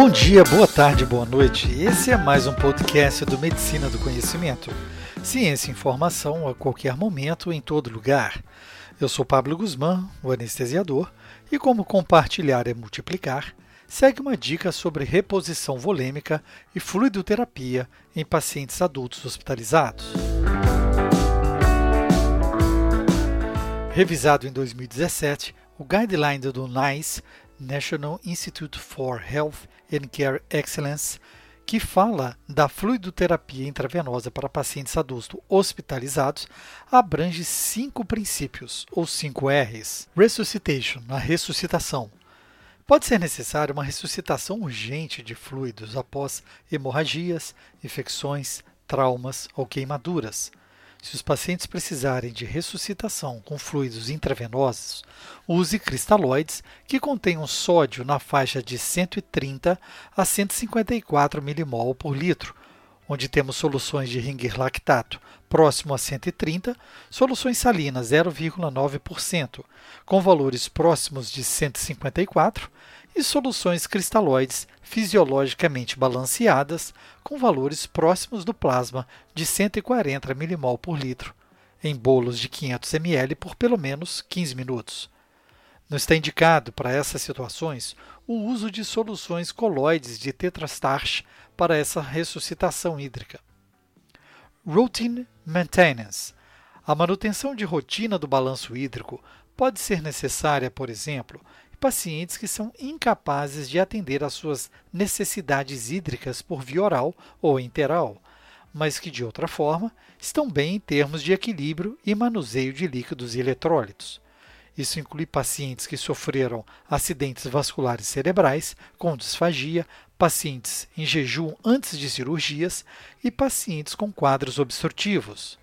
Bom dia, boa tarde, boa noite. Esse é mais um podcast do Medicina do Conhecimento. Ciência e informação a qualquer momento, em todo lugar. Eu sou Pablo Guzmán, o anestesiador, e como compartilhar é multiplicar, segue uma dica sobre reposição volêmica e fluidoterapia em pacientes adultos hospitalizados. Revisado em 2017, o guideline do NICE, National Institute for Health and Care Excellence, que fala da fluidoterapia intravenosa para pacientes adultos hospitalizados, abrange cinco princípios, ou cinco R's. Resuscitation, a ressuscitação. Pode ser necessária uma ressuscitação urgente de fluidos após hemorragias, infecções, traumas ou queimaduras. Se os pacientes precisarem de ressuscitação com fluidos intravenosos, use cristalóides que contenham sódio na faixa de 130 a 154 mmol por litro, onde temos soluções de ringer lactato próximo a 130, soluções salinas 0,9%, com valores próximos de 154 e soluções cristalóides fisiologicamente balanceadas com valores próximos do plasma de 140 mmol por litro, em bolos de 500 ml por pelo menos 15 minutos. Não está indicado para essas situações o uso de soluções coloides de tetrastarch para essa ressuscitação hídrica. Routine Maintenance. A manutenção de rotina do balanço hídrico pode ser necessária, por exemplo, pacientes que são incapazes de atender às suas necessidades hídricas por via oral ou interal, mas que de outra forma estão bem em termos de equilíbrio e manuseio de líquidos e eletrólitos. Isso inclui pacientes que sofreram acidentes vasculares cerebrais com disfagia, pacientes em jejum antes de cirurgias e pacientes com quadros obstrutivos.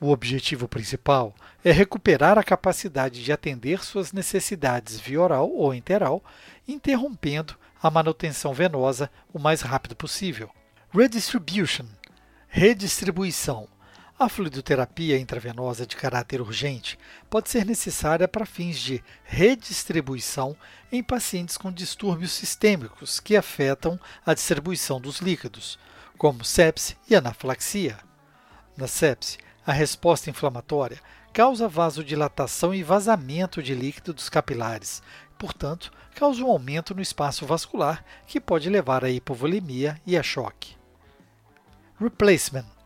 O objetivo principal é recuperar a capacidade de atender suas necessidades via oral ou interal, interrompendo a manutenção venosa o mais rápido possível. Redistribution redistribuição. A fluidoterapia intravenosa de caráter urgente pode ser necessária para fins de redistribuição em pacientes com distúrbios sistêmicos que afetam a distribuição dos líquidos, como sepse e anafilaxia. Na sepse, a resposta inflamatória causa vasodilatação e vazamento de líquido dos capilares, portanto, causa um aumento no espaço vascular que pode levar à hipovolemia e a choque. Replacement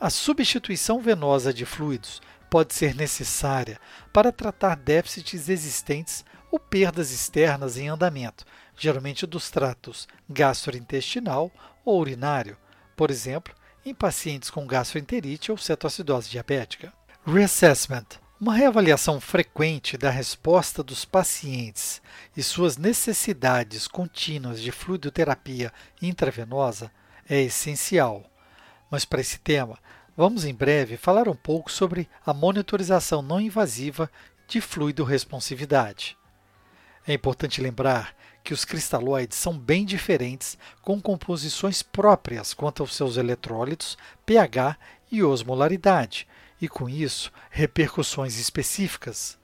a substituição venosa de fluidos pode ser necessária para tratar déficits existentes ou perdas externas em andamento, geralmente dos tratos gastrointestinal ou urinário, por exemplo, em pacientes com gastroenterite ou cetoacidose diabética. Reassessment uma reavaliação frequente da resposta dos pacientes e suas necessidades contínuas de fluidoterapia intravenosa é essencial. Mas para esse tema, vamos em breve falar um pouco sobre a monitorização não invasiva de fluido responsividade. É importante lembrar que os cristalóides são bem diferentes, com composições próprias quanto aos seus eletrólitos, pH e osmolaridade, e com isso repercussões específicas.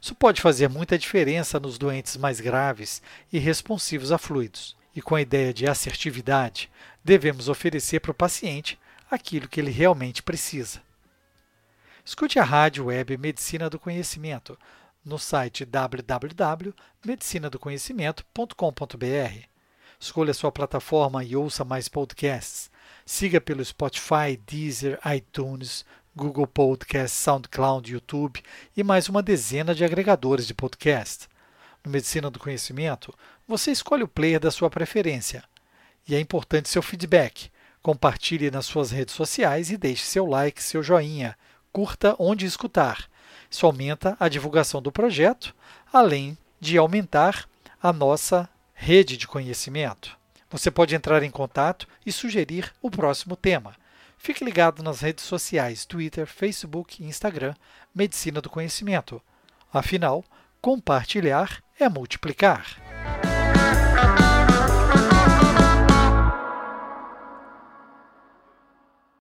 Isso pode fazer muita diferença nos doentes mais graves e responsivos a fluidos. E com a ideia de assertividade, devemos oferecer para o paciente aquilo que ele realmente precisa. Escute a rádio web Medicina do Conhecimento no site www.medicinadoconhecimento.com.br. Escolha sua plataforma e ouça mais podcasts. Siga pelo Spotify, Deezer, iTunes, Google Podcasts, SoundCloud, YouTube e mais uma dezena de agregadores de podcast. No Medicina do Conhecimento, você escolhe o player da sua preferência. E é importante seu feedback. Compartilhe nas suas redes sociais e deixe seu like, seu joinha. Curta onde escutar. Isso aumenta a divulgação do projeto, além de aumentar a nossa rede de conhecimento. Você pode entrar em contato e sugerir o próximo tema. Fique ligado nas redes sociais Twitter, Facebook e Instagram Medicina do Conhecimento. Afinal, compartilhar é multiplicar.